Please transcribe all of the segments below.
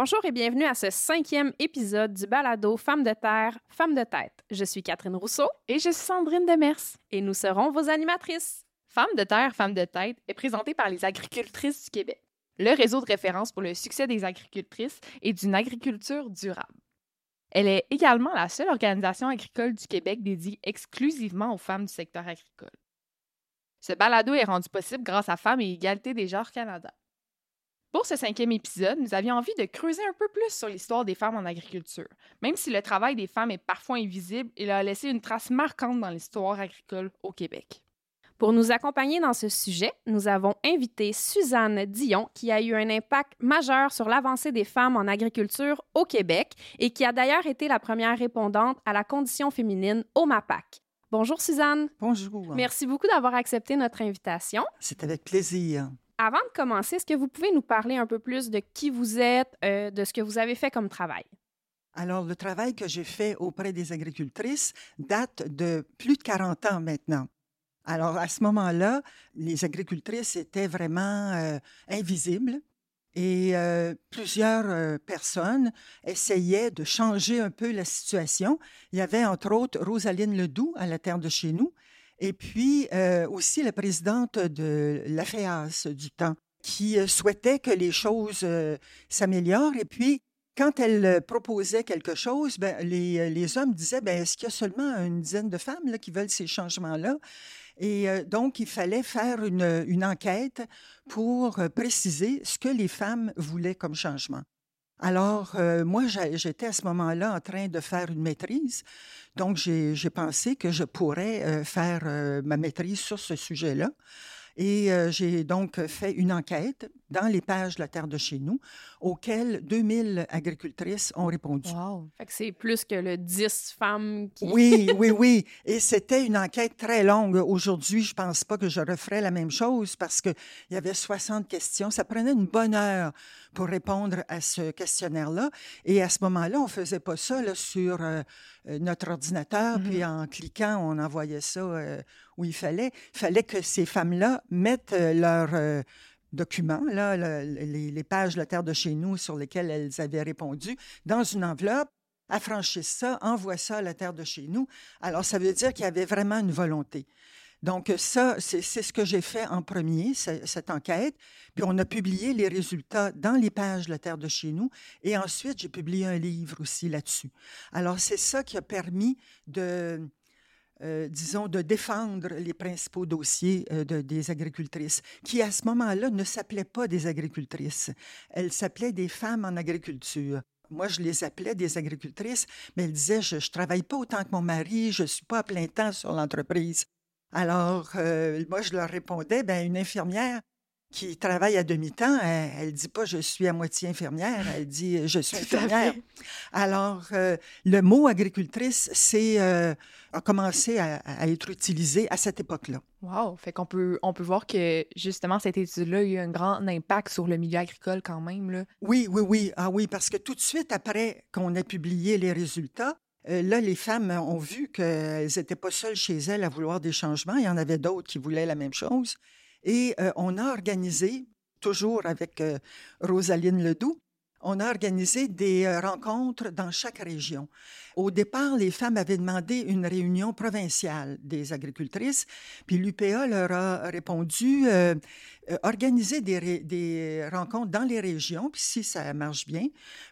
Bonjour et bienvenue à ce cinquième épisode du balado Femmes de terre, Femmes de tête. Je suis Catherine Rousseau et je suis Sandrine Demers et nous serons vos animatrices. Femmes de terre, Femmes de tête est présentée par les agricultrices du Québec, le réseau de référence pour le succès des agricultrices et d'une agriculture durable. Elle est également la seule organisation agricole du Québec dédiée exclusivement aux femmes du secteur agricole. Ce balado est rendu possible grâce à Femmes et Égalité des genres Canada. Pour ce cinquième épisode, nous avions envie de creuser un peu plus sur l'histoire des femmes en agriculture. Même si le travail des femmes est parfois invisible, il a laissé une trace marquante dans l'histoire agricole au Québec. Pour nous accompagner dans ce sujet, nous avons invité Suzanne Dion, qui a eu un impact majeur sur l'avancée des femmes en agriculture au Québec et qui a d'ailleurs été la première répondante à la condition féminine au MAPAC. Bonjour Suzanne. Bonjour. Merci beaucoup d'avoir accepté notre invitation. C'est avec plaisir. Avant de commencer, est-ce que vous pouvez nous parler un peu plus de qui vous êtes, euh, de ce que vous avez fait comme travail? Alors, le travail que j'ai fait auprès des agricultrices date de plus de 40 ans maintenant. Alors, à ce moment-là, les agricultrices étaient vraiment euh, invisibles et euh, plusieurs personnes essayaient de changer un peu la situation. Il y avait entre autres Rosaline Ledoux à la terre de chez nous, et puis euh, aussi la présidente de la FEAS du temps, qui euh, souhaitait que les choses euh, s'améliorent. Et puis, quand elle proposait quelque chose, ben, les, hommes disaient, ben, est-ce qu'il y a seulement une dizaine de femmes là, qui veulent ces changements-là? Et donc, il fallait faire une enquête pour préciser ce que les femmes voulaient comme changement. Alors, euh, moi, j'étais à ce moment-là en train de faire une maîtrise. Donc, j'ai pensé que je pourrais euh, faire euh, ma maîtrise sur ce sujet-là. Et j'ai donc fait une enquête dans les pages de la Terre de chez nous, auxquelles 2000 agricultrices ont répondu. Wow! Fait que c'est plus que le 10 femmes qui... Oui, oui, oui. Et c'était une enquête très longue. Aujourd'hui, je pense pas que je referais la même chose parce qu'il y avait 60 questions. Ça prenait une bonne heure pour répondre à ce questionnaire-là. Et à ce moment-là, on faisait pas ça là, sur euh, euh, notre ordinateur, puis mm-hmm. en cliquant, on envoyait ça euh, où il fallait. Il fallait que ces femmes-là mettent leur documents, là, les, pages de la Terre de chez nous sur lesquelles elles avaient répondu, dans une enveloppe, affranchissent ça, envoient ça à la Terre de chez nous. Alors, ça veut dire qu'il y avait vraiment une volonté. Donc, ça, c'est ce que j'ai fait en premier, cette enquête. Puis, on a publié les résultats dans les pages de la Terre de chez nous. Et ensuite, j'ai publié un livre aussi là-dessus. Alors, c'est ça qui a permis de, euh, disons, de défendre les principaux dossiers euh, des agricultrices, qui à ce moment-là ne s'appelaient pas des agricultrices, elles s'appelaient des femmes en agriculture. Moi, je les appelais des agricultrices, mais elles disaient, je ne travaille pas autant que mon mari, je ne suis pas à plein temps sur l'entreprise. Alors, euh, moi, je leur répondais, ben, une infirmière, qui travaille à demi-temps, elle, ne dit pas je suis à moitié infirmière, elle dit je suis infirmière. Alors, euh, le mot agricultrice, c'est euh, a commencé à, être utilisé à cette époque-là. Wow! Fait qu'on peut, on peut voir que justement cette étude-là a eu un grand impact sur le milieu agricole quand même. Là. Oui, oui, oui. Ah oui, parce que tout de suite après qu'on ait publié les résultats, euh, là, les femmes ont vu qu'elles n'étaient pas seules chez elles à vouloir des changements. Il y en avait d'autres qui voulaient la même chose. Et euh, on a organisé, toujours avec euh, Rosaline Ledoux, on a organisé des euh, rencontres dans chaque région. Au départ, les femmes avaient demandé une réunion provinciale des agricultrices, puis l'UPA leur a répondu organiser des, des, rencontres dans les régions, puis si ça marche bien,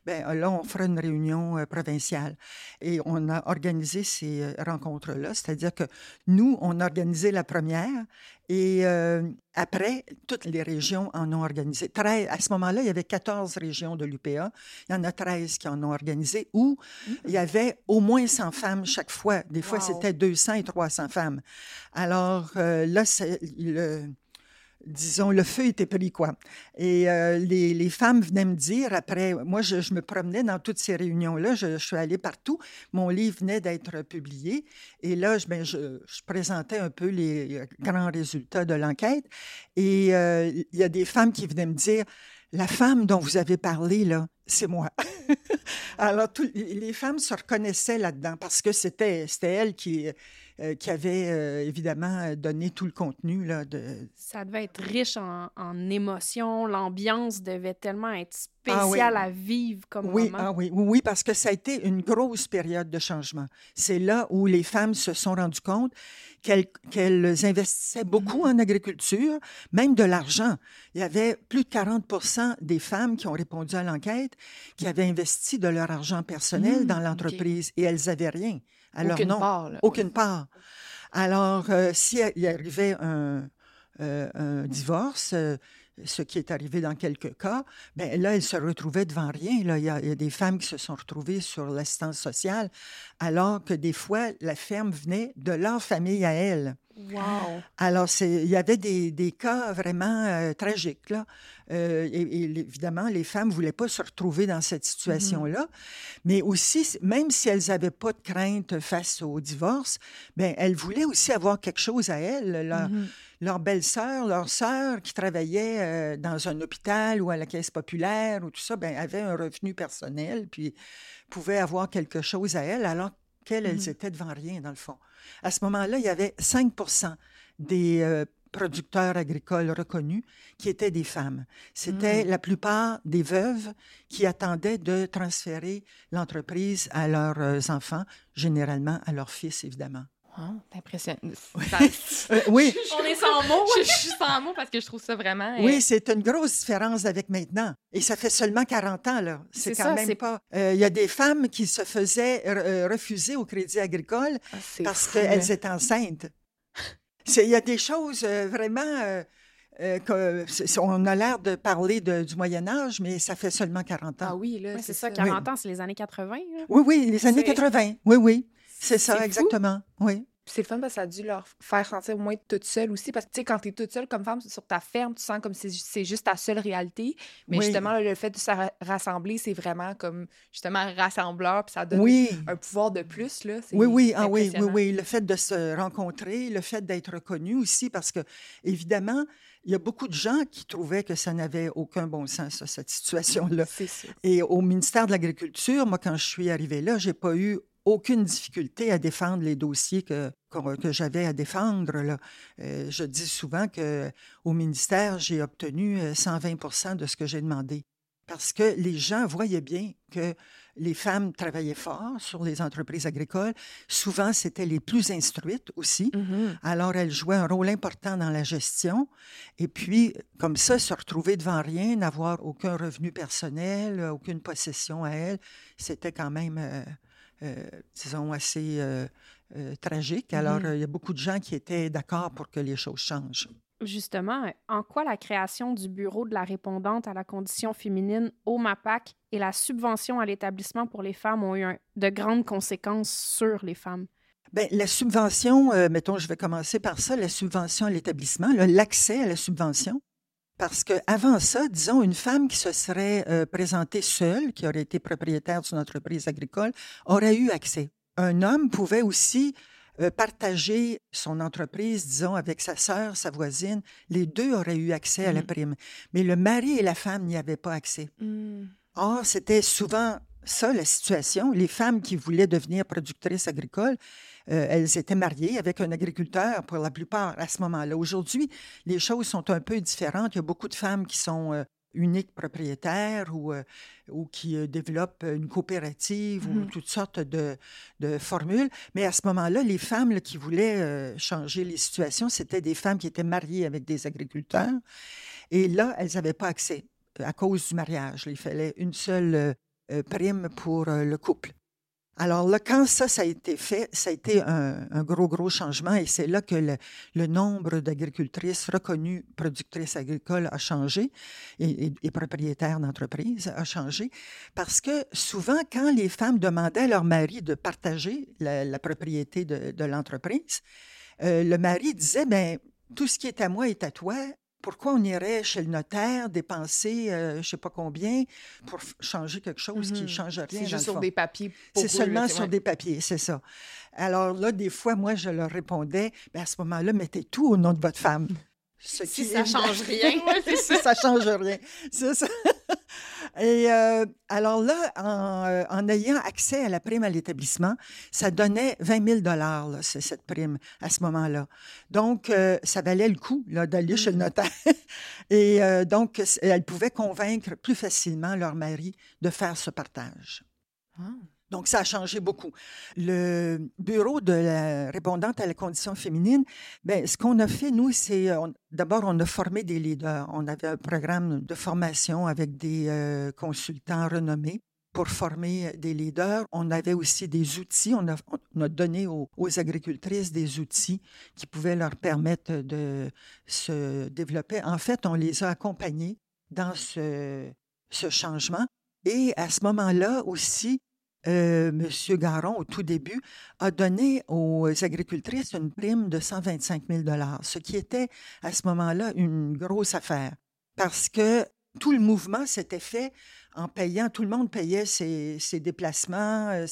ben là, on fera une réunion provinciale. Et on a organisé ces rencontres-là, c'est-à-dire que nous, on a organisé la première, et après, toutes les régions en ont organisé. à ce moment-là, il y avait 14 régions de l'UPA. Il y en a 13 qui en ont organisé où il y avait au moins 100 femmes chaque fois. Des fois, c'était 200 et 300 femmes. Alors là, c'est le disons, le feu était pris, quoi. Et euh, les, les, femmes venaient me dire, après, moi, je, je me promenais dans toutes ces réunions-là, je, je, suis allée partout, mon livre venait d'être publié, et là, je, ben, je, présentais un peu les grands résultats de l'enquête, et euh, il y a des femmes qui venaient me dire, la femme dont vous avez parlé, là, c'est moi. Alors, les femmes se reconnaissaient là-dedans parce que c'était elles qui, euh, qui avait euh, évidemment donné tout le contenu. Là, de... Ça devait être riche en, en émotions. L'ambiance devait tellement être spéciale à vivre comme oui, moment. Ah oui, oui, parce que ça a été une grosse période de changement. C'est là où les femmes se sont rendues compte qu'elles investissaient beaucoup en agriculture, même de l'argent. Il y avait plus de 40% des femmes qui ont répondu à l'enquête qui avaient investi de leur argent personnel mmh, dans l'entreprise et elles n'avaient rien. Alors, aucune non, part. aucune part. Alors, euh, s'il y arrivait un, euh, un divorce, euh, ce qui est arrivé dans quelques cas, ben là, elles se retrouvaient devant rien. Là. Il, y a, il y a des femmes qui se sont retrouvées sur l'assistance sociale, alors que des fois, la ferme venait de leur famille à elles. Wow. Alors, il y avait des, des cas vraiment euh, tragiques. Là. Euh, et, évidemment, les femmes ne voulaient pas se retrouver dans cette situation-là. Mm-hmm. Mais aussi, même si elles n'avaient pas de crainte face au divorce, ben, elles voulaient aussi avoir quelque chose à elles. Leur, mm-hmm. leur belle-sœur, leur sœur qui travaillait euh, dans un hôpital ou à la caisse populaire ou tout ça, ben, avait un revenu personnel, puis pouvaient avoir quelque chose à elles, alors qu'elles, elles mm-hmm. étaient devant rien, dans le fond. À ce moment-là, il y avait 5% des euh, producteurs agricoles reconnus qui étaient des femmes. C'était mmh. la plupart des veuves qui attendaient de transférer l'entreprise à leurs euh, enfants, généralement à leurs fils, évidemment. C'est impressionnant. Euh, oui. On est sans mots. je, suis sans mots parce que je trouve ça vraiment. Oui, c'est une grosse différence avec maintenant. Et ça fait seulement 40 ans, là. C'est quand même pas. Il y a des femmes qui se faisaient refuser au crédit agricole ah, parce qu'elles étaient enceintes. Il y a des choses euh, vraiment... Euh, euh, on a l'air de parler du Moyen Âge, mais ça fait seulement 40 ans. Ah oui, là, c'est ça, 40 ans, c'est les années 80. Oui, oui, les années 80. Oui, oui. C'est ça, exactement. Oui c'est le fun parce que ça a dû leur faire sentir moins toute seule aussi. Parce que, tu sais, quand tu es toute seule comme femme sur ta ferme, tu sens comme si c'est juste ta seule réalité. Mais justement, le fait de se rassembler, c'est vraiment comme, justement, rassembleur, puis ça donne un pouvoir de plus, là. Oui, oui, ah, oui, oui, oui. Le fait de se rencontrer, le fait d'être reconnu aussi, parce que, évidemment, il y a beaucoup de gens qui trouvaient que ça n'avait aucun bon sens, cette situation-là. Et au ministère de l'Agriculture, moi, quand je suis arrivée là, j'ai pas eu aucune difficulté à défendre les dossiers que, que, j'avais à défendre. Là. Euh, je dis souvent qu'au ministère, j'ai obtenu 120 euh, de ce que j'ai demandé. Parce que les gens voyaient bien que les femmes travaillaient fort sur les entreprises agricoles. Souvent, c'était les plus instruites aussi. Mm-hmm. Alors, elles jouaient un rôle important dans la gestion. Et puis, comme ça, se retrouver devant rien, n'avoir aucun revenu personnel, aucune possession à elles, c'était quand même euh, disons, assez euh, euh, tragique. Alors, mm-hmm. il y a beaucoup de gens qui étaient d'accord pour que les choses changent. Justement, en quoi la création du bureau de la répondante à la condition féminine au MAPAC et la subvention à l'établissement pour les femmes ont eu de grandes conséquences sur les femmes? Bien, la subvention, mettons, je vais commencer par ça, la subvention à l'établissement, l'accès à la subvention. Parce qu'avant ça, disons, une femme qui se serait euh, présentée seule, qui aurait été propriétaire d'une entreprise agricole, aurait eu accès. Un homme pouvait aussi euh, partager son entreprise, disons, avec sa sœur, sa voisine. Les deux auraient eu accès à la mmh. prime. Mais le mari et la femme n'y avaient pas accès. Mmh. Or, c'était souvent ça la situation. Les femmes qui voulaient devenir productrices agricoles, euh, elles étaient mariées avec un agriculteur pour la plupart à ce moment-là. Aujourd'hui, les choses sont un peu différentes. Il y a beaucoup de femmes qui sont euh, uniques propriétaires ou, euh, ou qui développent une coopérative ou mmh toutes sortes de, de, formules. Mais à ce moment-là, les femmes qui voulaient changer les situations, c'était des femmes qui étaient mariées avec des agriculteurs. Et là, elles n'avaient pas accès à cause du mariage. Il fallait une seule prime pour le couple. Alors là, quand ça, ça a été fait, ça a été un, gros, gros changement et c'est là que le, nombre d'agricultrices reconnues productrices agricoles a changé et, propriétaires d'entreprises a changé parce que souvent, quand les femmes demandaient à leur mari de partager la, propriété de, l'entreprise, euh, le mari disait, ben tout ce qui est à moi est à toi, pourquoi on irait chez le notaire dépenser euh, je ne sais pas combien pour changer quelque chose qui ne mmh change rien? C'est juste sur des papiers. C'est seulement sur des papiers, c'est ça. Alors là, des fois, moi, je leur répondais, ben, à ce moment-là, mettez tout au nom de votre femme. Ce si ça ne change rien. ça. change rien. Ça. Et euh, alors là, en, en, ayant accès à la prime à l'établissement, ça donnait 20 000 là, cette prime à ce moment-là. Donc, euh, ça valait le coup d'aller chez le mmh. notaire. Et euh, donc, elle pouvait convaincre plus facilement leur mari de faire ce partage. Ah. Donc, ça a changé beaucoup. Le bureau de la répondante à la condition féminine, ben, ce qu'on a fait, nous, c'est d'abord, on a formé des leaders. On avait un programme de formation avec des euh, consultants renommés pour former des leaders. On avait aussi des outils. On a, on a donné aux, agricultrices des outils qui pouvaient leur permettre de se développer. En fait, on les a accompagnées dans ce changement. Et à ce moment-là aussi, euh, M. Garon, au tout début, a donné aux agricultrices une prime de 125 000 ce qui était à ce moment-là une grosse affaire. Parce que tout le mouvement s'était fait en payant, tout le monde payait ses, déplacements, euh,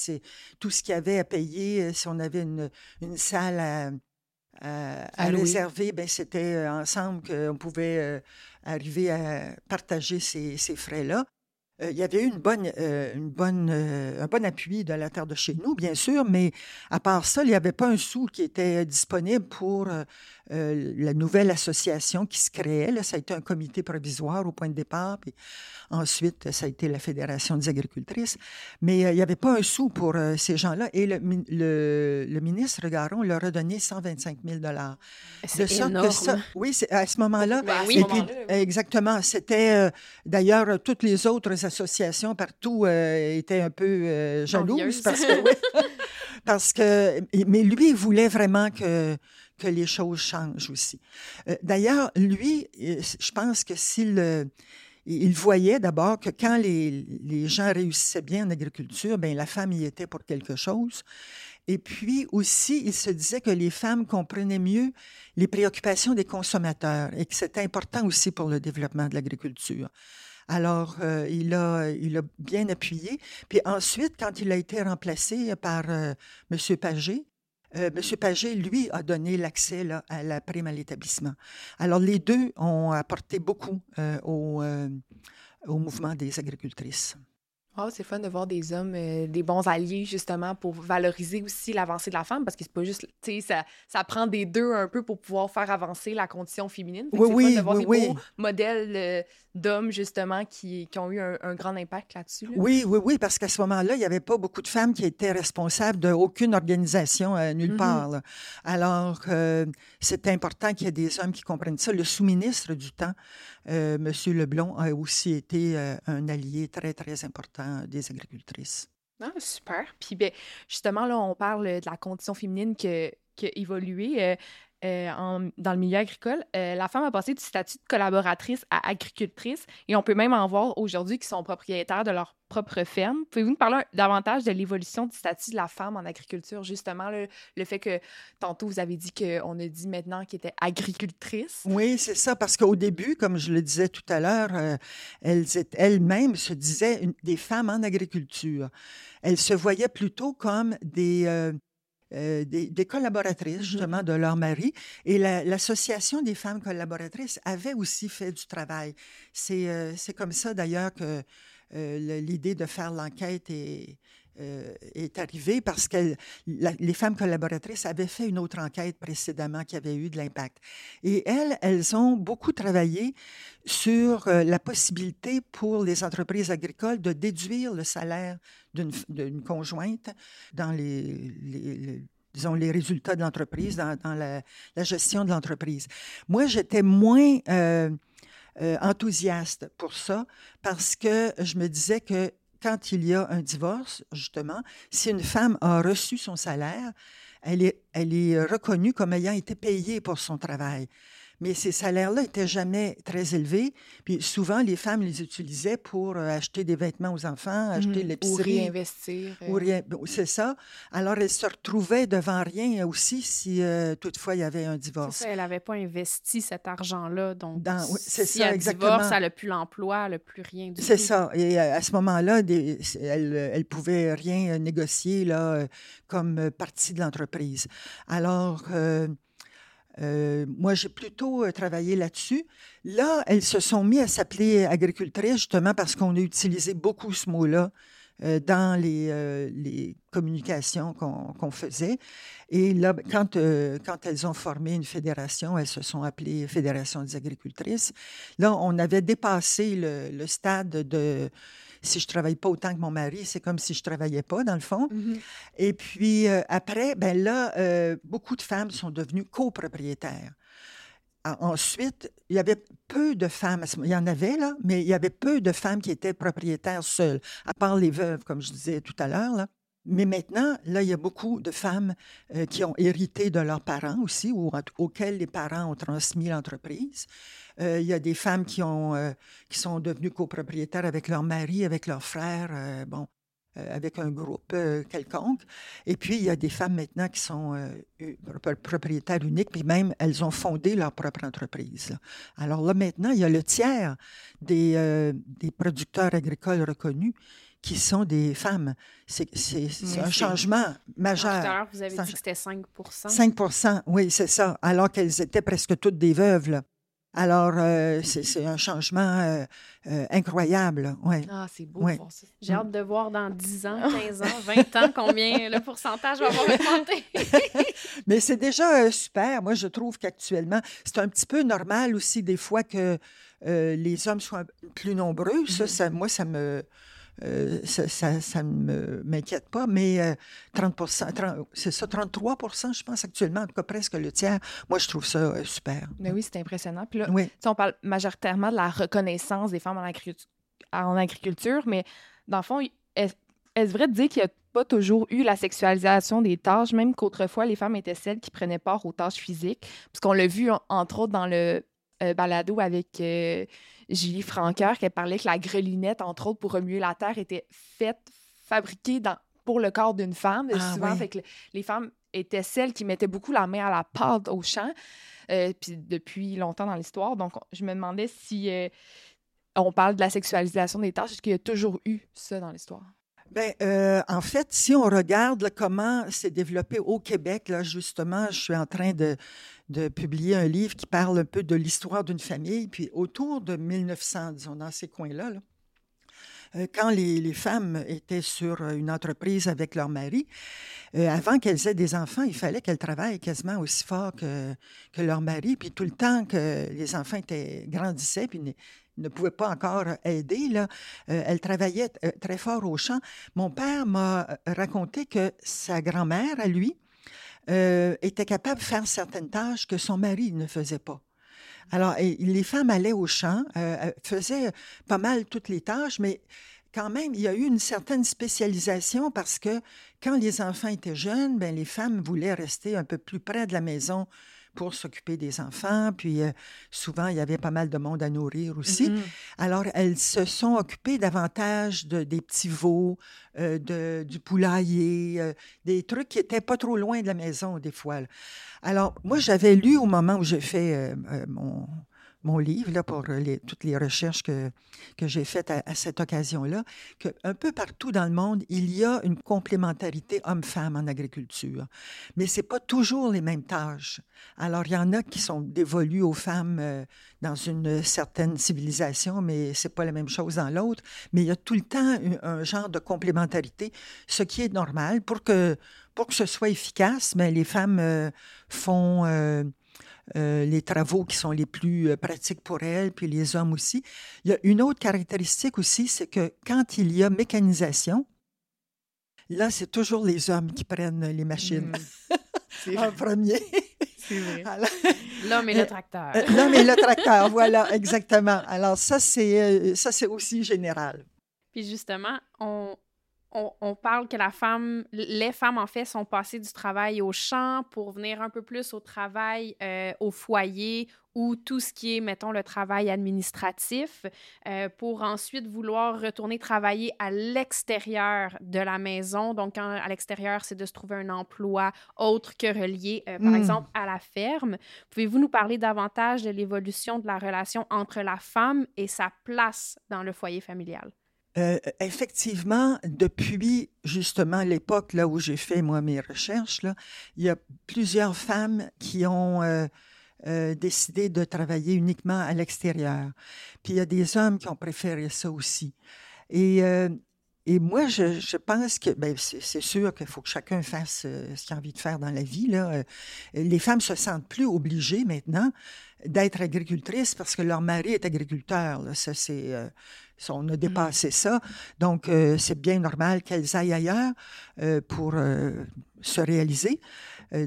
tout ce qu'il y avait à payer. Euh, si on avait une, salle à, réserver, ben c'était ensemble qu'on pouvait arriver à partager ces frais-là. Euh, il y avait eu une bonne, euh, euh, un bon appui de la terre de chez nous, bien sûr, mais à part ça, il n'y avait pas un sou qui était disponible pour la nouvelle association qui se créait. Là, ça a été un comité provisoire au point de départ, puis ensuite, ça a été la Fédération des agricultrices. Mais il n'y avait pas un sou pour ces gens-là. Et le, le, ministre Garon leur a donné 125 000 C'est énorme. Ça, oui, à ce moment-là. Ben oui, Exactement. C'était d'ailleurs toutes les autres associations partout euh, étaient un peu euh, jalouses parce que, parce que, mais lui, il voulait vraiment que, que les choses changent aussi. Euh, d'ailleurs, lui, je pense que s'il il voyait d'abord que quand les, les, gens réussissaient bien en agriculture, ben la femme y était pour quelque chose. Et puis aussi, il se disait que les femmes comprenaient mieux les préoccupations des consommateurs et que c'était important aussi pour le développement de l'agriculture. Alors, euh, il, a, il a bien appuyé. Puis ensuite, quand il a été remplacé par euh, M. Pagé, euh, M. Pagé, lui, a donné l'accès à la prime à l'établissement. Alors, les deux ont apporté beaucoup au, au mouvement des agricultrices. Oh, c'est fun de voir des hommes, euh, des bons alliés, justement, pour valoriser aussi l'avancée de la femme, parce que c'est pas juste, tu sais, ça, ça prend des deux un peu pour pouvoir faire avancer la condition féminine. Oui, oui, fun de voir oui, des beaux modèles euh, d'hommes, justement, qui, qui, ont eu un, grand impact là-dessus. Oui, oui, oui, parce qu'à ce moment-là, il n'y avait pas beaucoup de femmes qui étaient responsables d'aucune organisation euh, nulle mm-hmm. part. Alors, c'est important qu'il y ait des hommes qui comprennent ça. Le sous-ministre du temps, M. Leblon, a aussi été un allié très, très important des agricultrices. Ah, super. Puis ben, justement, là, on parle de la condition féminine qui a évolué. Euh, euh, dans le milieu agricole, euh, la femme a passé du statut de collaboratrice à agricultrice et on peut même en voir aujourd'hui qui sont propriétaires de leur propre ferme. Pouvez-vous nous parler davantage de l'évolution du statut de la femme en agriculture, justement, le, fait que tantôt vous avez dit qu'on a dit maintenant qu'elle était agricultrice? Oui, c'est ça, parce qu'au début, comme je le disais tout à l'heure, euh, elles, elles-mêmes se disaient des femmes en agriculture. Elles se voyaient plutôt comme des euh, des, collaboratrices, mmh justement, de leur mari. Et l'Association des femmes collaboratrices avait aussi fait du travail. C'est euh, comme ça, d'ailleurs, que euh, l'idée de faire l'enquête est, est arrivée parce que les femmes collaboratrices avaient fait une autre enquête précédemment qui avait eu de l'impact. Et elles, elles ont beaucoup travaillé sur la possibilité pour les entreprises agricoles de déduire le salaire d'une conjointe dans les, disons, les résultats de l'entreprise, dans, la, gestion de l'entreprise. Moi, j'étais moins euh, euh, enthousiaste pour ça parce que je me disais que quand il y a un divorce, justement, si une femme a reçu son salaire, elle est, elle est reconnue comme ayant été payée pour son travail. Mais ces salaires-là n'étaient jamais très élevés. Puis souvent, les femmes les utilisaient pour euh, acheter des vêtements aux enfants, acheter mmh, l'épicerie. Ou réinvestir. Ou rien... C'est ça. Alors, elles se retrouvaient devant rien aussi si euh, toutefois il y avait un divorce. Ça, elle n'avait pas investi cet argent-là. Donc, Dans... c'est si ça, elle exactement. divorce, elle n'a plus l'emploi, elle n'a plus rien du C'est ça. Et euh, à ce moment-là, des... elle ne pouvait rien négocier là, comme partie de l'entreprise. Alors, Euh, moi, j'ai plutôt euh, travaillé là-dessus. Là, elles se sont mis à s'appeler agricultrices justement parce qu'on a utilisé beaucoup ce mot-là euh, dans les, communications qu'on faisait. Et là, quand, quand elles ont formé une fédération, elles se sont appelées Fédération des agricultrices. Là, on avait dépassé le stade de si je travaille pas autant que mon mari, c'est comme si je travaillais pas, dans le fond. Mhm. Et puis euh, après, ben là, euh, beaucoup de femmes sont devenues copropriétaires. Ensuite, il y avait peu de femmes, il y en avait là, mais il y avait peu de femmes qui étaient propriétaires seules, à part les veuves, comme je disais tout à l'heure. Mais maintenant, là, il y a beaucoup de femmes euh, qui ont hérité de leurs parents aussi, ou auxquelles les parents ont transmis l'entreprise. Euh, il y a des femmes qui, ont, euh, qui sont devenues copropriétaires avec leur mari, avec leurs frères, bon, avec un groupe quelconque. Et puis, il y a des femmes maintenant qui sont propriétaires uniques, puis même, elles ont fondé leur propre entreprise. Alors là, maintenant, il y a le tiers des, des producteurs agricoles reconnus qui sont des femmes. C'est un changement majeur. Tout à l'heure, vous avez dit que c'était 5 5 oui, c'est ça, alors qu'elles étaient presque toutes des veuves. Là. Alors, euh, c'est un changement euh, euh, incroyable. Ouais. Ah, c'est beau. Ouais. J'ai hâte de voir dans 10 ans, 15 ans, 20 ans combien le pourcentage va avoir augmenté. Mais c'est déjà super. Moi, je trouve qu'actuellement, c'est un petit peu normal aussi des fois que les hommes soient plus nombreux. Ça, mm-hmm. ça, moi, ça me euh, ça ne m'inquiète pas, mais 30 euh, c'est ça, 33 je pense actuellement, en tout cas presque le tiers. Moi, je trouve ça euh, super. Mais oui, c'est impressionnant. Puis là, oui. on parle majoritairement de la reconnaissance des femmes en agriculture mais dans le fond, est-ce vrai de dire qu'il n'y a pas toujours eu la sexualisation des tâches, même qu'autrefois, les femmes étaient celles qui prenaient part aux tâches physiques, puisqu'on l'a vu, entre autres, dans le balado avec Julie Franqueur qui parlait que la grelinette, entre autres, pour remuer la terre, était faite, fabriquée dans, pour le corps d'une femme. Ah souvent, fait que les femmes étaient celles qui mettaient beaucoup la main à la pâte au champ, euh, puis depuis longtemps dans l'histoire. Donc, je me demandais si euh, on parle de la sexualisation des tâches, est-ce qu'il y a toujours eu ça dans l'histoire? Bien, euh, en fait, si on regarde comment c'est développé au Québec, là, justement, je suis en train de, de publier un livre qui parle un peu de l'histoire d'une famille. Puis autour de 1900, disons, dans ces coins-là, euh, quand les, femmes étaient sur une entreprise avec leur mari, euh, avant qu'elles aient des enfants, il fallait qu'elles travaillent quasiment aussi fort que, que leur mari. Puis tout le temps que les enfants étaient, grandissaient, puis ne, pouvaient pas encore aider, là, euh, elles travaillaient très fort au champ. Mon père m'a raconté que sa grand-mère, à lui, euh, était capable de faire certaines tâches que son mari ne faisait pas. Alors, les femmes allaient au champ, euh, faisaient pas mal toutes les tâches, mais quand même, il y a eu une certaine spécialisation parce que quand les enfants étaient jeunes, ben, les femmes voulaient rester un peu plus près de la maison pour s'occuper des enfants. Puis euh, souvent, il y avait pas mal de monde à nourrir aussi. Mm-hmm. Alors, elles se sont occupées davantage de, des petits veaux, euh, de, du poulailler, euh, des trucs qui étaient pas trop loin de la maison des fois. Alors, moi, j'avais lu au moment où j'ai fait mon mon livre, là, pour les, toutes les recherches que, que j'ai faites à, cette occasion-là, qu'un peu partout dans le monde, il y a une complémentarité homme-femme en agriculture. Mais ce n'est pas toujours les mêmes tâches. Alors, il y en a qui sont dévolues aux femmes euh, dans une certaine civilisation, mais ce n'est pas la même chose dans l'autre. Mais il y a tout le temps un, genre de complémentarité, ce qui est normal. Pour que, pour que ce soit efficace, mais les femmes euh, font... Euh, euh, les travaux qui sont les plus euh, pratiques pour elles, puis les hommes aussi. Il y a une autre caractéristique aussi, c'est que quand il y a mécanisation, là, c'est toujours les hommes qui prennent les machines mmh. en premier. C'est vrai. L'homme et le tracteur. Euh, l'homme et le tracteur, voilà, exactement. Alors ça, c'est ça, c'est aussi général. Puis justement, on, on, parle que la femme, les femmes en fait sont passées du travail au champ pour venir un peu plus au travail euh, au foyer ou tout ce qui est, mettons, le travail administratif, euh, pour ensuite vouloir retourner travailler à l'extérieur de la maison. Donc, à l'extérieur, c'est de se trouver un emploi autre que relié, euh, par hmm. exemple, à la ferme. Pouvez-vous nous parler davantage de l'évolution de la relation entre la femme et sa place dans le foyer familial? Euh, effectivement, depuis justement l'époque là où j'ai fait moi mes recherches, là, il y a plusieurs femmes qui ont euh, euh, décidé de travailler uniquement à l'extérieur. Puis il y a des hommes qui ont préféré ça aussi. Et, et moi, je, je, pense que ben, c'est sûr qu'il faut que chacun fasse ce qu'il a envie de faire dans la vie. Là. Les femmes se sentent plus obligées maintenant d'être agricultrices parce que leur mari est agriculteur. Là. Ça, c'est on a dépassé ça. Donc, euh, c'est bien normal qu'elles aillent ailleurs euh, pour euh, se réaliser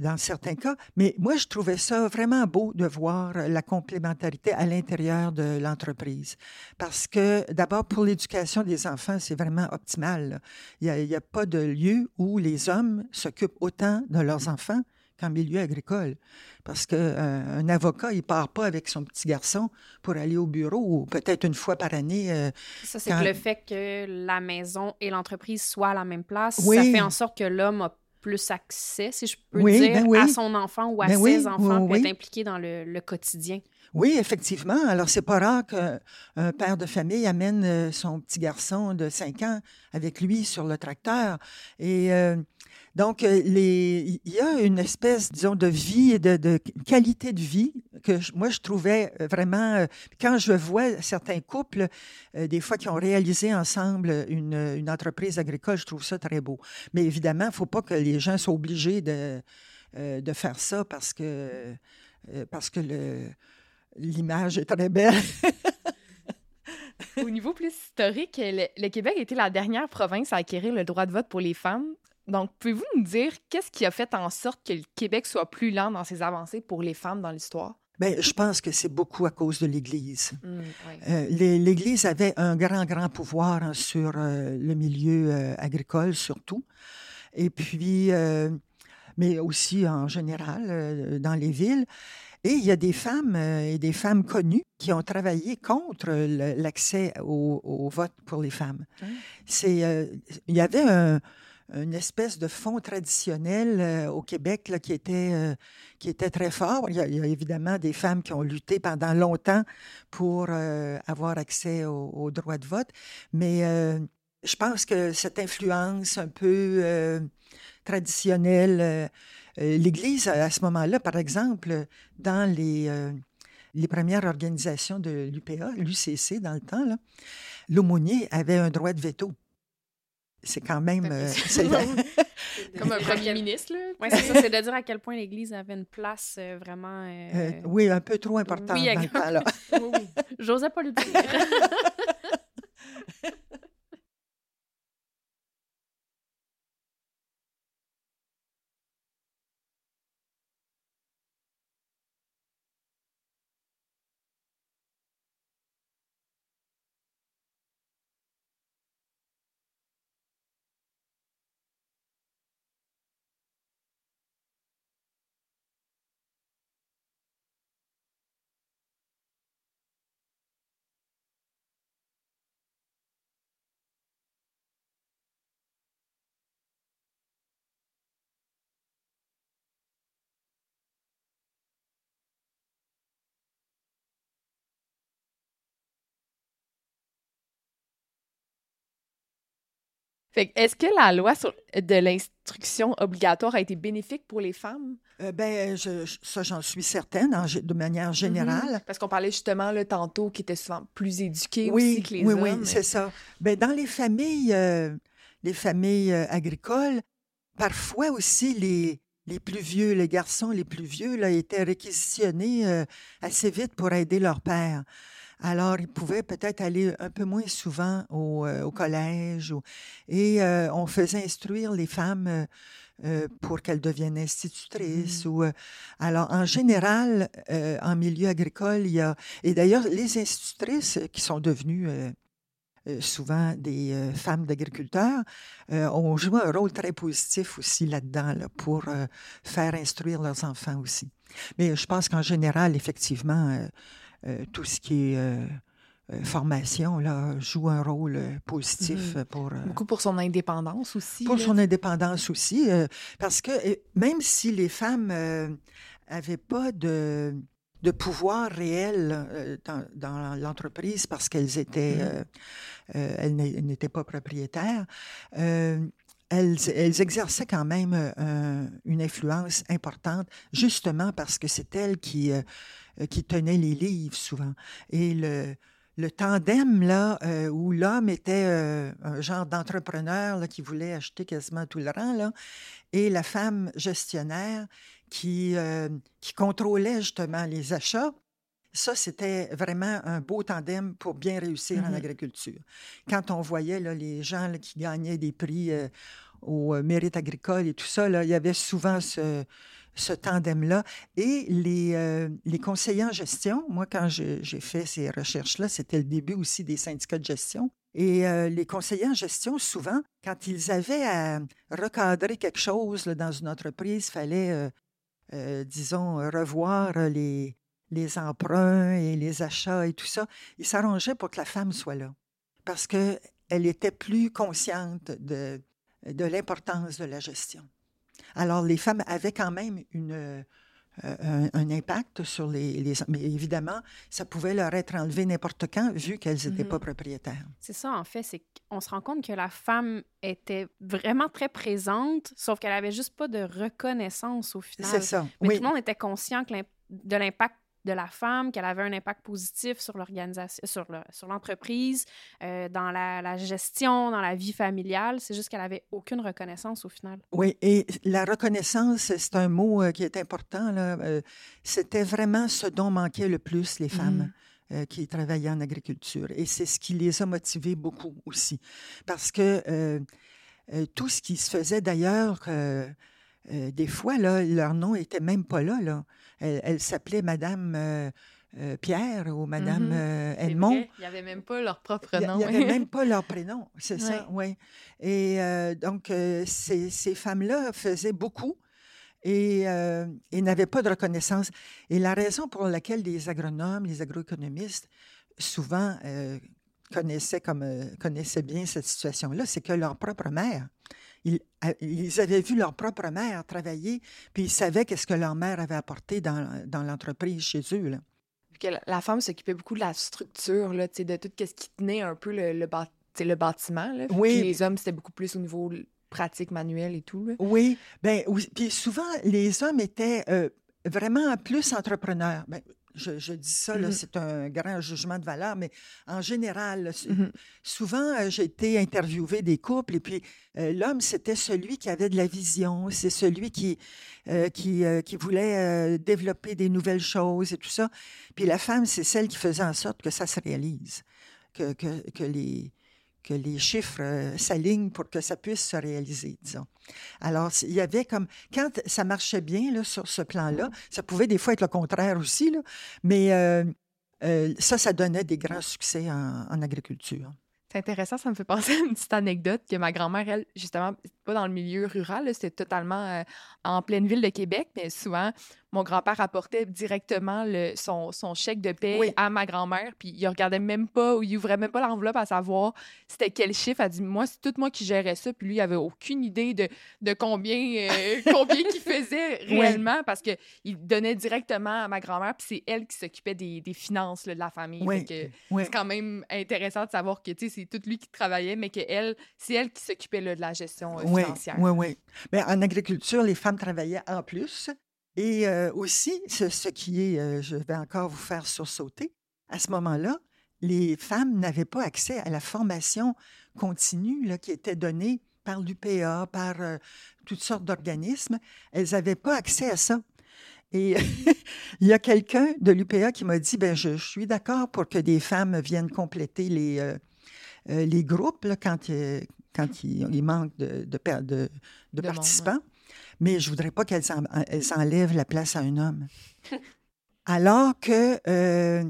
dans certains cas. Mais moi, je trouvais ça vraiment beau de voir la complémentarité à l'intérieur de l'entreprise. Parce que, d'abord, pour l'éducation des enfants, c'est vraiment optimal. Il n'y a, a, pas de lieu où les hommes s'occupent autant de leurs enfants qu'en milieu agricole. Parce qu'un euh, un avocat, il part pas avec son petit garçon pour aller au bureau ou peut-être une fois par année. Euh, ça, c'est le fait que la maison et l'entreprise soient à la même place, ça fait en sorte que l'homme a plus accès, si je peux dire, ben à son enfant ou à ben ses enfants, pour être impliqué dans le, le quotidien. Oui, effectivement. Alors, c'est pas rare qu'un père de famille amène euh, son petit garçon de 5 ans avec lui sur le tracteur. Et donc, euh, il y a une espèce, disons, de vie, de, de qualité de vie que moi, je trouvais euh, vraiment, euh, quand je vois certains couples, des fois, qui ont réalisé ensemble une, entreprise agricole, je trouve ça très beau. Mais évidemment, il ne faut pas que les gens soient obligés de, de faire ça parce que, parce que l'image est très belle. Au niveau plus historique, le, le, Québec était la dernière province à acquérir le droit de vote pour les femmes. Donc, pouvez-vous nous dire qu'est-ce qui a fait en sorte que le Québec soit plus lent dans ses avancées pour les femmes dans l'histoire? Bien, je pense que c'est beaucoup à cause de l'Église. Mmh, euh, L'Église avait un grand, grand pouvoir hein, sur euh, le milieu euh, agricole, surtout. Et puis, mais aussi en général, dans les villes. Et il y a des femmes et des femmes connues qui ont travaillé contre l'accès au, au, vote pour les femmes. C'est, il y avait un, une espèce de fond traditionnel euh, au Québec qui, était, euh, qui était très fort. Il y, a, évidemment des femmes qui ont lutté pendant longtemps pour euh, avoir accès au, au, droit de vote, mais je pense que cette influence un peu traditionnelle, l'Église, à ce moment-là, par exemple, dans les, les premières organisations de l'UPA, l'UCC dans le temps, l'aumônier avait un droit de veto c'est quand même. Euh, Comme un premier ministre, là. Oui, c'est ça, c'est de dire à quel point l'Église avait une place euh, vraiment. Euh, oui, un peu trop importante oui, dans le temps, là. oui, oui. J'osais pas le dire. est-ce que la loi sur, de l'instruction obligatoire a été bénéfique pour les femmes? Euh, ben, je, ça, j'en suis certaine, de manière mm-hmm. générale. Parce qu'on parlait justement le tantôt qui étaient souvent plus éduqués oui, aussi que les oui, hommes. Oui, oui, c'est ça. Ben, dans les familles, euh, les familles euh, agricoles, parfois aussi les, les plus vieux, les garçons les plus vieux, là, étaient réquisitionnés assez vite pour aider leur père. Alors, ils pouvaient peut-être aller un peu moins souvent au, euh, collège. et euh, on faisait instruire les femmes euh, pour qu'elles deviennent institutrices. Mmh. Ou, alors, en général, en milieu agricole, il y a... Et d'ailleurs, les institutrices qui sont devenues... souvent des femmes d'agriculteurs, ont joué un rôle très positif aussi là-dedans là, pour faire instruire leurs enfants aussi. Mais je pense qu'en général, effectivement, tout ce qui est euh, euh, formation là, joue un rôle positif mhm. pour... Beaucoup pour son indépendance aussi. Pour son indépendance aussi, parce que même si les femmes n'avaient pas de de pouvoir réel euh, dans, dans l'entreprise parce qu'elles étaient, Mhm. euh, euh, elles n'étaient pas propriétaires. euh, elles, elles exerçaient quand même euh, une influence importante, justement parce que c'est elles qui, euh, euh, qui tenaient les livres souvent. Et le, le tandem, là, euh, où l'homme était euh, un genre d'entrepreneur qui voulait acheter quasiment tout le rang, là, et la femme gestionnaire qui, euh, qui contrôlait justement les achats, ça, c'était vraiment un beau tandem pour bien réussir en Mhm. agriculture. Quand on voyait là, les gens là, qui gagnaient des prix euh, au euh, mérite agricole et tout ça, là, il y avait souvent ce, ce tandem-là. Et les, euh, les conseillers en gestion, moi, quand j'ai fait ces recherches-là, c'était le début aussi des syndicats de gestion. Et euh, les conseillers en gestion, souvent, quand ils avaient à recadrer quelque chose dans une entreprise, il fallait, euh, disons, revoir les, les emprunts et les achats et tout ça, ils s'arrangeaient pour que la femme soit là. Parce qu'elle était plus consciente de, de l'importance de la gestion. Alors, les femmes avaient quand même une, euh, un, un impact sur les, les... Mais évidemment, ça pouvait leur être enlevé n'importe quand, vu qu'elles n'étaient pas propriétaires. C'est ça, en fait, c'est qu'on se rend compte que la femme était vraiment très présente, sauf qu'elle avait juste pas de reconnaissance au final. C'est ça. Mais oui. tout le monde était conscient que de l'impact de la femme, qu'elle avait un impact positif sur l'organisation, sur le- sur l'entreprise, euh, dans la, la gestion, dans la vie familiale. C'est juste qu'elle avait aucune reconnaissance au final. Oui, et la reconnaissance, c'est un mot euh, qui est important. là. Euh, C'était vraiment ce dont manquaient le plus les femmes euh, qui travaillaient en agriculture. Et c'est ce qui les a motivées beaucoup aussi. Parce que euh, euh, tout ce qui se faisait d'ailleurs, euh, des fois, là, leur nom n'était même pas là. là. Elle, elle s'appelait Madame euh, euh, Pierre ou Madame C'est Edmond. vrai, Il n'y avait même pas leur propre Il nom. n'y avait même pas leur prénom, c'est ça, oui. Et donc, ces, ces femmes-là faisaient beaucoup et, euh, et n'avaient pas de reconnaissance. Et la raison pour laquelle les agronomes, les agroéconomistes, souvent euh, connaissaient, comme, euh, connaissaient bien cette situation-là, c'est que leur propre mère, ils, avaient vu leur propre mère travailler, puis ils savaient qu'est-ce que leur mère avait apporté dans, dans l'entreprise chez eux. Là. que la, femme s'occupait beaucoup de la structure, là, de tout ce qui tenait un peu le, le, bâ- le bâtiment. Là. Oui. Les hommes, c'était beaucoup plus au niveau pratique, manuel et tout. Là. Oui, ben oui. Puis souvent, les hommes étaient euh, vraiment plus entrepreneurs. Ben, je, je dis ça, Mhm. c'est un grand jugement de valeur, mais en général, là, Mhm. souvent, euh, j'ai été interviewé des couples et puis euh, l'homme, c'était celui qui avait de la vision, c'est celui qui, euh, qui, qui voulait développer des nouvelles choses et tout ça. Puis la femme, c'est celle qui faisait en sorte que ça se réalise, que, que, que les, que les chiffres euh, s'alignent pour que ça puisse se réaliser, disons. Alors, il y avait comme, quand ça marchait bien là, sur ce plan-là, ça pouvait des fois être le contraire aussi, là, mais euh, euh, ça, ça donnait des grands succès en, agriculture. C'est intéressant, ça me fait penser à une petite anecdote que ma grand-mère, elle, justement, pas dans le milieu rural, c'était totalement en pleine ville de Québec, mais souvent, mon grand-père apportait directement le, son, son chèque de paie Oui. à ma grand-mère, puis il regardait même pas, ou il ouvrait même pas l'enveloppe à savoir c'était quel chiffre. Elle dit, moi, c'est tout moi qui gérais ça, puis lui, il avait aucune idée de, de combien, euh, combien qu'il faisait réellement, parce que il donnait directement à ma grand-mère, puis c'est elle qui s'occupait des, des finances là, de la famille. Oui. C'est quand même intéressant de savoir que c'est tout lui qui travaillait, mais que elle, c'est elle qui s'occupait de la gestion euh, financière. oui, oui. Mais en agriculture, les femmes travaillaient en plus. Et euh, aussi, ce, ce qui est, euh, je vais encore vous faire sursauter, à ce moment-là, les femmes n'avaient pas accès à la formation continue là, qui était donnée par l'UPA, par euh, toutes sortes d'organismes. Elles n'avaient pas accès à ça. Et il y a quelqu'un de l'UPA qui m'a dit, ben, je, je suis d'accord pour que des femmes viennent compléter les, les groupes là, quand, quand il, il manque de, de, per- de- de De monde, participants, mais je voudrais pas qu'elles en- elles enlèvent la place à un homme. alors que, euh,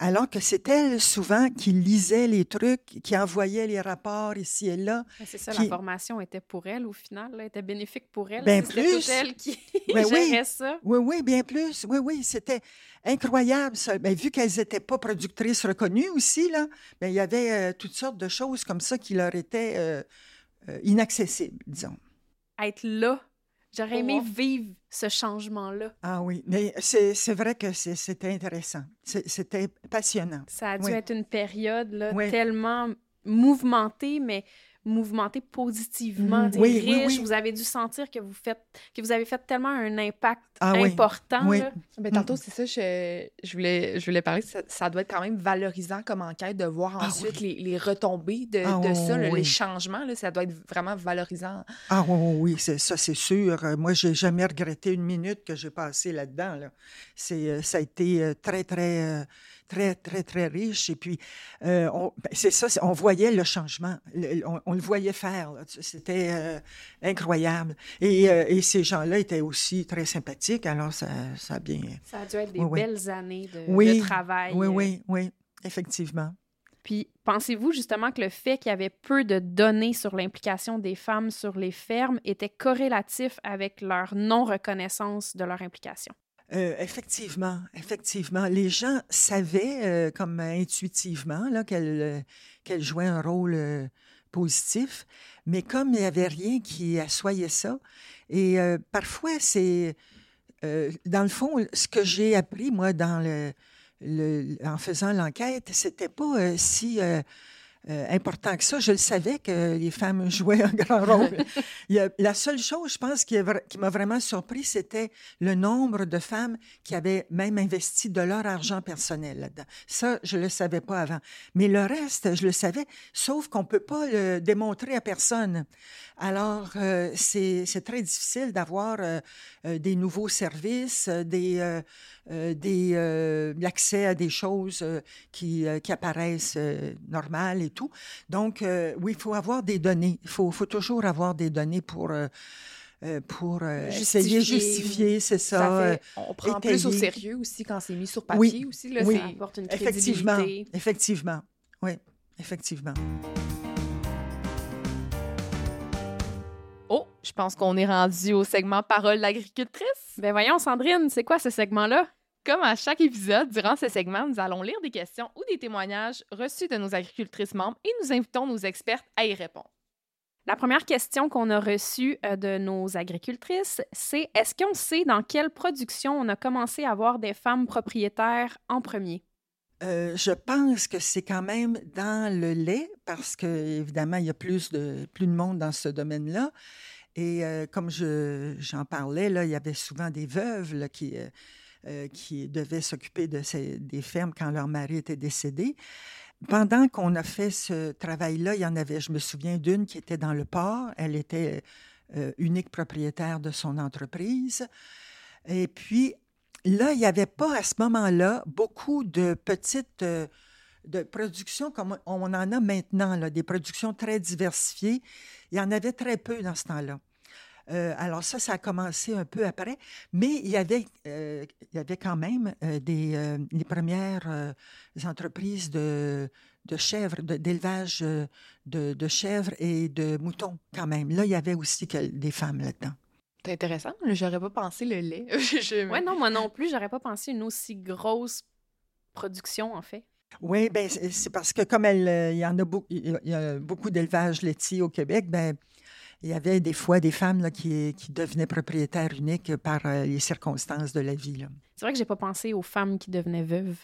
alors que c'est elle souvent qui lisait les trucs, qui envoyait les rapports ici et là. C'est ça, Qui- la formation était pour elle au final, là, était bénéfique pour elle. C'était plus. elle qui Ben oui. ça. Oui, oui, bien plus. Oui, oui, c'était incroyable, ça. Ben, vu qu'elles n'étaient pas productrices reconnues aussi, là, ben, il y avait euh, toutes sortes de choses comme ça qui leur étaient euh, euh, inaccessibles, disons. Être là J'aurais aimé vivre ce changement-là. Ah oui, mais c'est vrai que c'était intéressant. C'était passionnant. Ça a dû être une période là, tellement mouvementée, mais mouvementé positivement, mmh. riche. Vous avez dû sentir que vous faites, que vous avez fait tellement un impact ah important. Oui. Tantôt, c'est ça, je, je, voulais, je voulais parler, ça, ça, doit être quand même valorisant comme enquête de voir ah ensuite les, les, retombées de, ah de ça, les changements, là, ça doit être vraiment valorisant. Ah oui, oui, ça c'est sûr. Moi, j'ai jamais regretté une minute que j'ai passé là-dedans. Là. Euh, ça a été euh, très, très... Très, très, très riche. Et puis, euh, ben, c'est ça, on voyait le changement, on, le voyait faire. C'était euh, incroyable. Et, euh, et ces gens-là étaient aussi très sympathiques, alors ça, ça a bien... Ça a dû être des belles années de, travail. Oui, oui, oui, effectivement. Puis, pensez-vous justement que le fait qu'il y avait peu de données sur l'implication des femmes sur les fermes était corrélatif avec leur non-reconnaissance de leur implication? Euh, effectivement, effectivement. Les gens savaient, euh, comme intuitivement, euh, qu'elle jouait un rôle positif, mais comme il n'y avait rien qui assoyait ça, et parfois, c'est, dans le fond, ce que j'ai appris, moi, dans le en faisant l'enquête, c'était pas si euh, important que ça. Je le savais que les femmes jouaient un grand rôle. la seule chose, je pense, qui, qui m'a vraiment surpris, c'était le nombre de femmes qui avaient même investi de leur argent personnel là-dedans. Ça, je ne le savais pas avant. Mais le reste, je le savais, sauf qu'on ne peut pas le démontrer à personne. Alors, euh, c'est très difficile d'avoir euh, des nouveaux services, des, des l'accès à des choses qui, qui apparaissent normales et tout. Donc, euh, oui, il faut avoir des données. Il faut, faut, toujours avoir des données pour... Euh, euh, pour essayer de justifier, c'est ça. on prend plus au sérieux aussi quand c'est mis sur papier aussi. Là, oui, ça apporte une effectivement, effectivement. Oui, effectivement. Oh, je pense qu'on est rendu au segment Parole d'agricultrice. Ben voyons, Sandrine, c'est quoi ce segment-là? Comme à chaque épisode, durant ce segment, nous allons lire des questions ou des témoignages reçus de nos agricultrices membres et nous invitons nos expertes à y répondre. La première question qu'on a reçue euh, de nos agricultrices, c'est est-ce qu'on sait dans quelle production on a commencé à avoir des femmes propriétaires en premier? Euh, je pense que c'est quand même dans le lait, parce que évidemment, il y a plus de, plus de monde dans ce domaine-là. Et euh, comme j'en parlais, là, il y avait souvent des veuves qui, euh, qui devaient s'occuper de ces, des fermes quand leur mari était décédé. Pendant qu'on a fait ce travail-là, il y en avait, je me souviens d'une qui était dans le port. Elle était euh, unique propriétaire de son entreprise. Et puis, là, il n'y avait pas à ce moment-là beaucoup de petites euh, de productions comme on en a maintenant, des productions très diversifiées. Il y en avait très peu dans ce temps-là. Euh, alors ça, ça a commencé un peu après, mais il y avait, euh, il y avait quand même euh, des, les premières entreprises de, de chèvres, d'élevage de, de, chèvres et de moutons quand même. Là, il y avait aussi des femmes là-dedans. C'est intéressant. J'aurais pas pensé le lait. Oui, non, moi non plus, j'aurais pas pensé une aussi grosse production, en fait. Oui, ben c'est parce que comme elle, il y en a beaucoup, il y a beaucoup d'élevage laitier au Québec, ben il y avait des fois des femmes là, qui, qui, devenaient propriétaires uniques par euh, les circonstances de la vie. C'est vrai que j'ai pas pensé aux femmes qui devenaient veuves.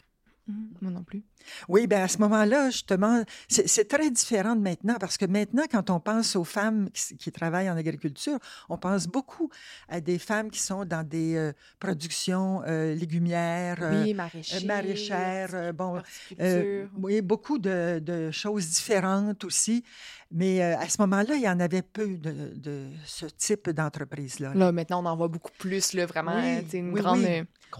Mmh, moi non plus. Oui, bien à ce moment-là, justement, c'est très différent de maintenant parce que maintenant, quand on pense aux femmes qui, travaillent en agriculture, on pense beaucoup à des femmes qui sont dans des euh, productions euh, légumières, oui, maraîchères, bon, oui, beaucoup de, de, choses différentes aussi. Mais à ce moment-là, il y en avait peu de, de ce type d'entreprise-là. Là. maintenant, on en voit beaucoup plus, là, vraiment. c'est une grande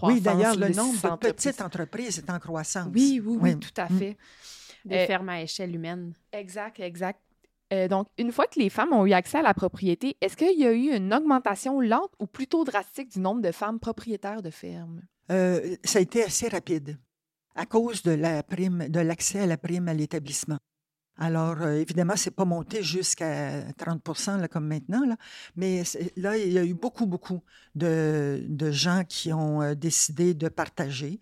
oui, d'ailleurs, le nombre de petites entreprises est en croissance. Oui, oui, oui, tout à mm. fait. Des euh, fermes à échelle humaine. Exact, exact. Euh, donc, une fois que les femmes ont eu accès à la propriété, est-ce qu'il y a eu une augmentation lente ou plutôt drastique du nombre de femmes propriétaires de fermes? Euh, ça a été assez rapide à cause de la prime, de l'accès à la prime à l'établissement. Alors, euh, évidemment, c'est pas monté jusqu'à 30 là, comme maintenant, là, mais là, il y a eu beaucoup, beaucoup de, de gens qui ont euh, décidé de partager.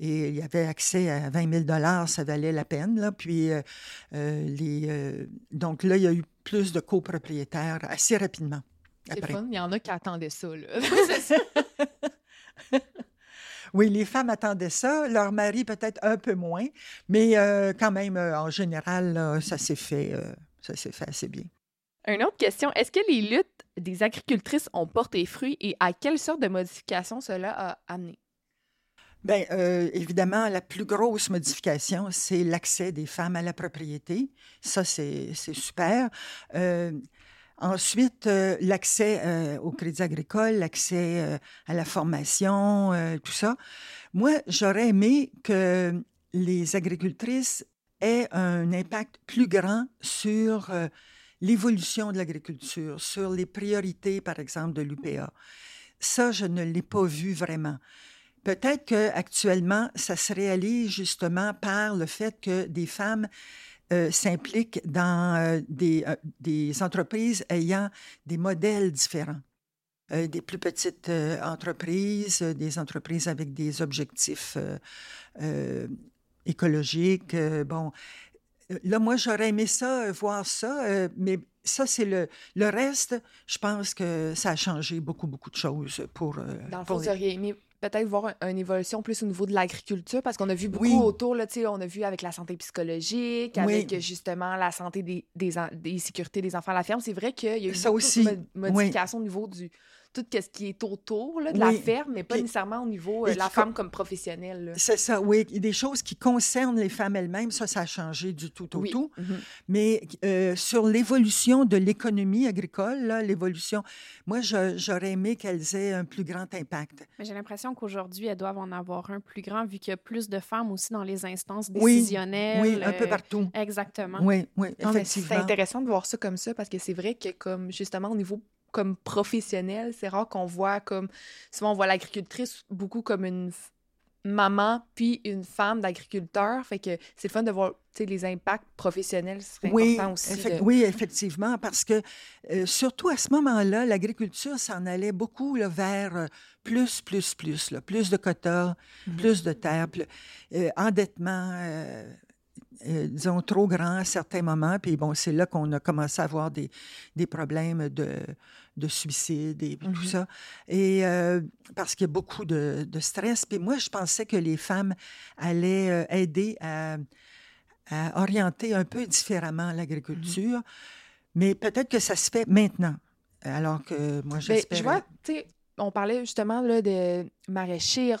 Et il y avait accès à 20 000 ça valait la peine. Là. Puis, euh, les, donc là, il y a eu plus de copropriétaires assez rapidement. Après. fun, il y en a qui attendaient ça, là. Oui, les femmes attendaient ça, leur mari peut-être un peu moins, mais euh, quand même, euh, en général, là, ça s'est fait, euh, ça s'est fait assez bien. Une autre question, est-ce que les luttes des agricultrices ont porté fruit et à quelle sorte de modification cela a amené? Bien, euh, évidemment, la plus grosse modification, c'est l'accès des femmes à la propriété. Ça, c'est c'est super. Euh, ensuite, euh, l'accès euh, au crédit agricole, l'accès euh, à la formation, euh, tout ça. Moi, j'aurais aimé que les agricultrices aient un impact plus grand sur l'évolution de l'agriculture, sur les priorités, par exemple, de l'UPA. Ça, je ne l'ai pas vu vraiment. Peut-être qu'actuellement, ça se réalise justement par le fait que des femmes euh, s'impliquent dans euh, des, euh, des entreprises ayant des modèles différents. Euh, des plus petites entreprises, des entreprises avec des objectifs écologiques. bon, là, moi, j'aurais aimé ça, voir ça, mais ça, c'est le, le reste. Je pense que ça a changé beaucoup, beaucoup de choses pour. Dans le pour fond, les- vous auriez aimé peut-être voir un- une évolution plus au niveau de l'agriculture, parce qu'on a vu beaucoup Oui. autour, là, on a vu avec la santé psychologique, avec euh, justement la santé des, des, des sécurités des enfants à la ferme. C'est vrai qu'il y a eu Ça beaucoup aussi, de mo- modifications au niveau du tout ce qui est autour là, de la ferme, mais pas nécessairement au niveau de la femme comme professionnelle. C'est ça, oui. Des choses qui concernent les femmes elles-mêmes, ça, ça a changé du tout au Oui. tout. Mhm. Mais euh, sur l'évolution de l'économie agricole, l'évolution, moi, j'aurais aimé qu'elles aient un plus grand impact. Mais j'ai l'impression qu'aujourd'hui, elles doivent en avoir un plus grand, vu qu'il y a plus de femmes aussi dans les instances décisionnelles. Oui, un peu euh, partout. Exactement. Oui, oui, mais c'est effectivement. intéressant de voir ça comme ça parce que c'est vrai que comme justement au niveau comme professionnel, c'est rare qu'on voit comme souvent on voit l'agricultrice beaucoup comme une maman puis une femme d'agriculteur, fait que c'est le fun de voir les impacts professionnels, serait Oui, important aussi. effe- de- oui, effectivement, parce que euh, surtout à ce moment-là, l'agriculture s'en allait beaucoup là, vers euh, plus, plus, plus, là, plus de quotas, Mhm. plus de terres, plus- euh, endettement, euh, disons, trop grand à certains moments. Puis bon, c'est là qu'on a commencé à avoir des, des problèmes de, de suicide et tout Mhm. ça. Et euh, parce qu'il y a beaucoup de, de stress. Puis moi, je pensais que les femmes allaient euh, aider à, à orienter un peu différemment l'agriculture. Mais peut-être que ça se fait maintenant. Alors que moi, Ben, j'espère. je vois, tu sais, on parlait justement là, de maraîchers,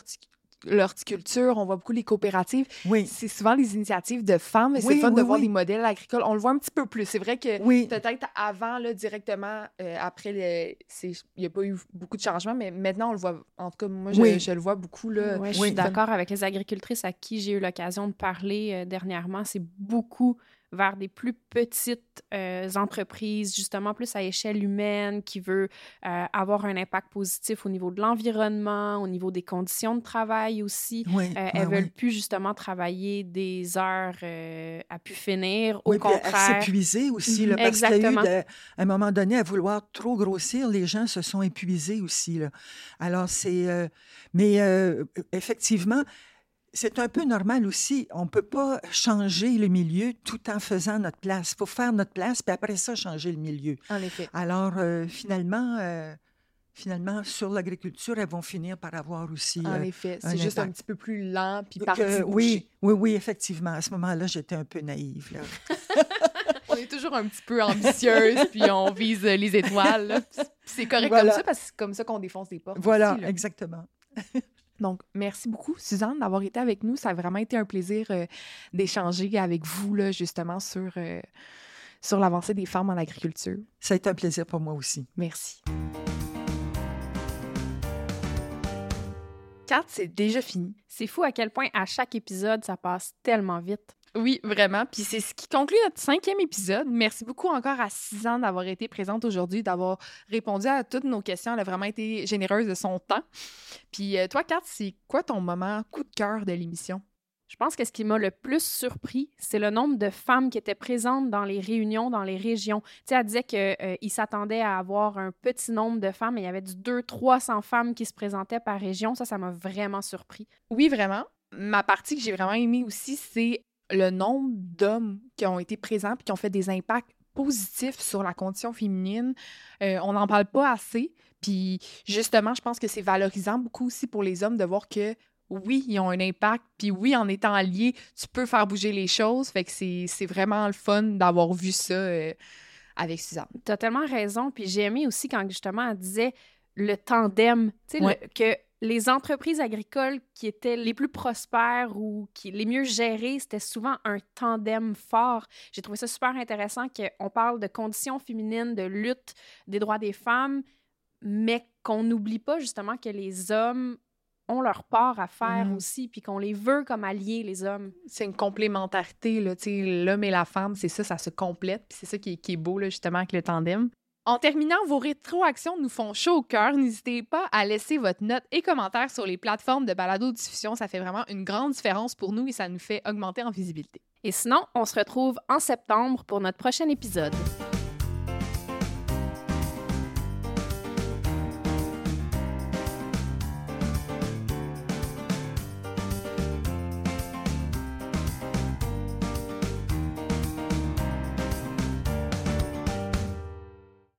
l'horticulture, on voit beaucoup les coopératives. Oui, C'est souvent les initiatives de femmes, mais c'est Oui, le fun de oui, voir des modèles agricoles. On le voit un petit peu plus. C'est vrai que oui. peut-être avant, là, directement, euh, après, c'est- il n'y a pas eu beaucoup de changements, mais maintenant, on le voit. En tout cas, moi, je, Oui. je le vois beaucoup. Là. Je Oui. suis d'accord avec les agricultrices à qui j'ai eu l'occasion de parler euh, dernièrement. C'est beaucoup vers des plus petites euh, entreprises, justement plus à échelle humaine, qui veut euh, avoir un impact positif au niveau de l'environnement, au niveau des conditions de travail aussi. Oui, Euh, elles oui. veulent plus justement travailler des heures à pu finir. Au contraire, s'épuiser aussi, là, Mhm, parce qu'il y a eu, de- à un moment donné, à vouloir trop grossir, les gens se sont épuisés aussi. Là. Alors, c'est... mais effectivement, c'est un peu normal aussi. On ne peut pas changer le milieu tout en faisant notre place. Il faut faire notre place, puis après ça, changer le milieu. En effet. Alors, euh, finalement, euh, finalement, sur l'agriculture, elles vont finir par avoir aussi... En euh, effet. C'est juste un petit peu plus lent, puis parti oui, oui, oui, effectivement. À ce moment-là, j'étais un peu naïve. là. On est toujours un petit peu ambitieuse, puis on vise les étoiles. C'est correct Voilà. comme ça, parce que c'est comme ça qu'on défonce des portes. Voilà, aussi, exactement. Donc, merci beaucoup, Suzanne, d'avoir été avec nous. Ça a vraiment été un plaisir euh, d'échanger avec vous, là, justement, sur, euh, sur l'avancée des femmes en agriculture. Ça a été un plaisir pour moi aussi. Merci. Quatre, c'est déjà fini. c'est fou à quel point à chaque épisode, ça passe tellement vite. Oui, vraiment. Puis c'est ce qui conclut notre cinquième épisode. Merci beaucoup encore à Suzanne d'avoir été présente aujourd'hui, d'avoir répondu à toutes nos questions. Elle a vraiment été généreuse de son temps. Puis euh, toi, Kat, c'est quoi ton moment coup de cœur de l'émission? Je pense que ce qui m'a le plus surpris, c'est le nombre de femmes qui étaient présentes dans les réunions, dans les régions. Tu sais, elle disait qu'ils s'attendaient à avoir un petit nombre de femmes, mais il y avait du 200-300 femmes qui se présentaient par région. Ça, ça m'a vraiment surpris. Oui, vraiment. Ma partie que j'ai vraiment aimée aussi, c'est le nombre d'hommes qui ont été présents et qui ont fait des impacts positifs sur la condition féminine, euh, on n'en parle pas assez. Puis justement, je pense que c'est valorisant beaucoup aussi pour les hommes de voir que oui, ils ont un impact, puis oui, en étant alliés, tu peux faire bouger les choses. Fait que c'est vraiment le fun d'avoir vu ça euh, avec Suzanne. Tu as tellement raison. Puis j'ai aimé aussi quand justement elle disait le tandem, tu sais, que les entreprises agricoles qui étaient les plus prospères ou qui les mieux gérées, c'était souvent un tandem fort. J'ai trouvé ça super intéressant qu'on parle de conditions féminines, de lutte des droits des femmes, mais qu'on n'oublie pas justement que les hommes ont leur part à faire mm. aussi, puis qu'on les veut comme alliés, les hommes. C'est une complémentarité, là, l'homme et la femme, c'est ça, ça se complète, puis c'est ça qui est, qui est beau, là, justement, avec le tandem. En terminant, vos rétroactions nous font chaud au cœur. N'hésitez pas à laisser votre note et commentaire sur les plateformes de balado-diffusion. Ça fait vraiment une grande différence pour nous et ça nous fait augmenter en visibilité. Et sinon, on se retrouve en septembre pour notre prochain épisode.